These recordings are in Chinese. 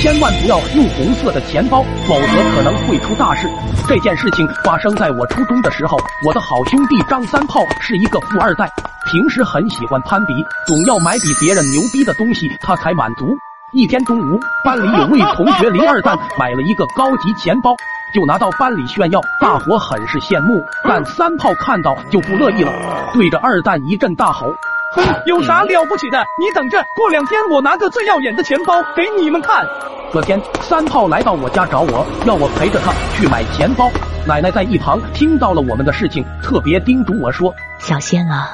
千万不要用红色的钱包，否则可能会出大事。这件事情发生在我初中的时候，我的好兄弟张三炮是一个富二代，平时很喜欢攀比，总要买比别人牛逼的东西，他才满足。一天中午，班里有位同学林二蛋买了一个高级钱包，就拿到班里炫耀，大伙很是羡慕。但三炮看到就不乐意了，对着二蛋一阵大吼：“哼，有啥了不起的？你等着，过两天我拿个最耀眼的钱包给你们看。”隔天，三炮来到我家找我，要我陪着他去买钱包。奶奶在一旁听到了我们的事情，特别叮嘱我说：“小仙啊，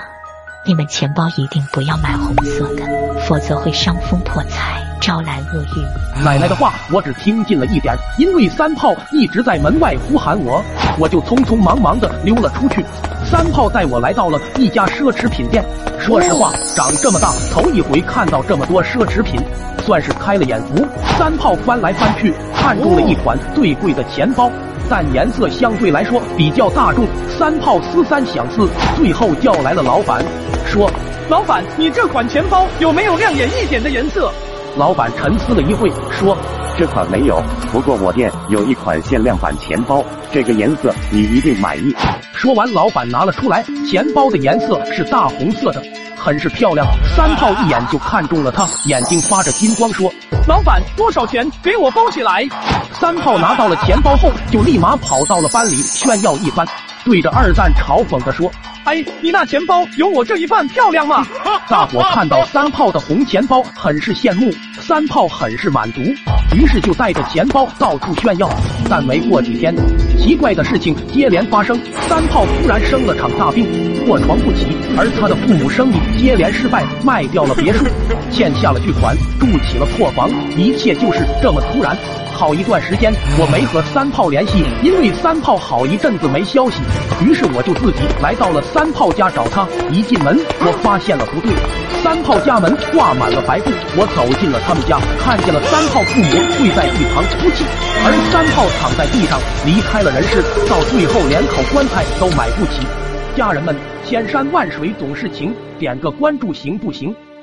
你们钱包一定不要买红色的，否则会伤风破财。”招来厄运。奶奶的话我只听进了一点，因为三炮一直在门外呼喊我，我就匆匆忙忙的溜了出去。三炮带我来到了一家奢侈品店，说实话，长这么大头一回看到这么多奢侈品，算是开了眼福。三炮翻来翻去，看中了一款最贵的钱包，但颜色相对来说比较大众。三炮思三想四，最后叫来了老板，说：“老板，你这款钱包有没有亮眼一点的颜色？”老板沉思了一会，说：“这款没有，不过我店有一款限量版钱包，这个颜色你一定满意。”说完，老板拿了出来，钱包的颜色是大红色的，很是漂亮。三炮一眼就看中了它，眼睛发着金光，说：“老板，多少钱？给我包起来！”三炮拿到了钱包后，就立马跑到了班里炫耀一番，对着二蛋嘲讽的说。哎，你那钱包有我这一半漂亮吗？大伙看到三炮的红钱包，很是羡慕，三炮很是满足，于是就带着钱包到处炫耀。但没过几天，奇怪的事情接连发生，三炮突然生了场大病，卧床不起，而他的父母生意接连失败，卖掉了别墅，欠下了巨款，住起了破房，一切就是这么突然。好一段时间我没和三炮联系，因为三炮好一阵子没消息，于是我就自己来到了三炮家找他。一进门，我发现了不对，三炮家门挂满了白布。我走进了他们家，看见了三炮父母跪在一旁哭泣，而三炮躺在地上离开了人世，到最后连口棺材都买不起。家人们，千山万水总是情，点个关注行不行？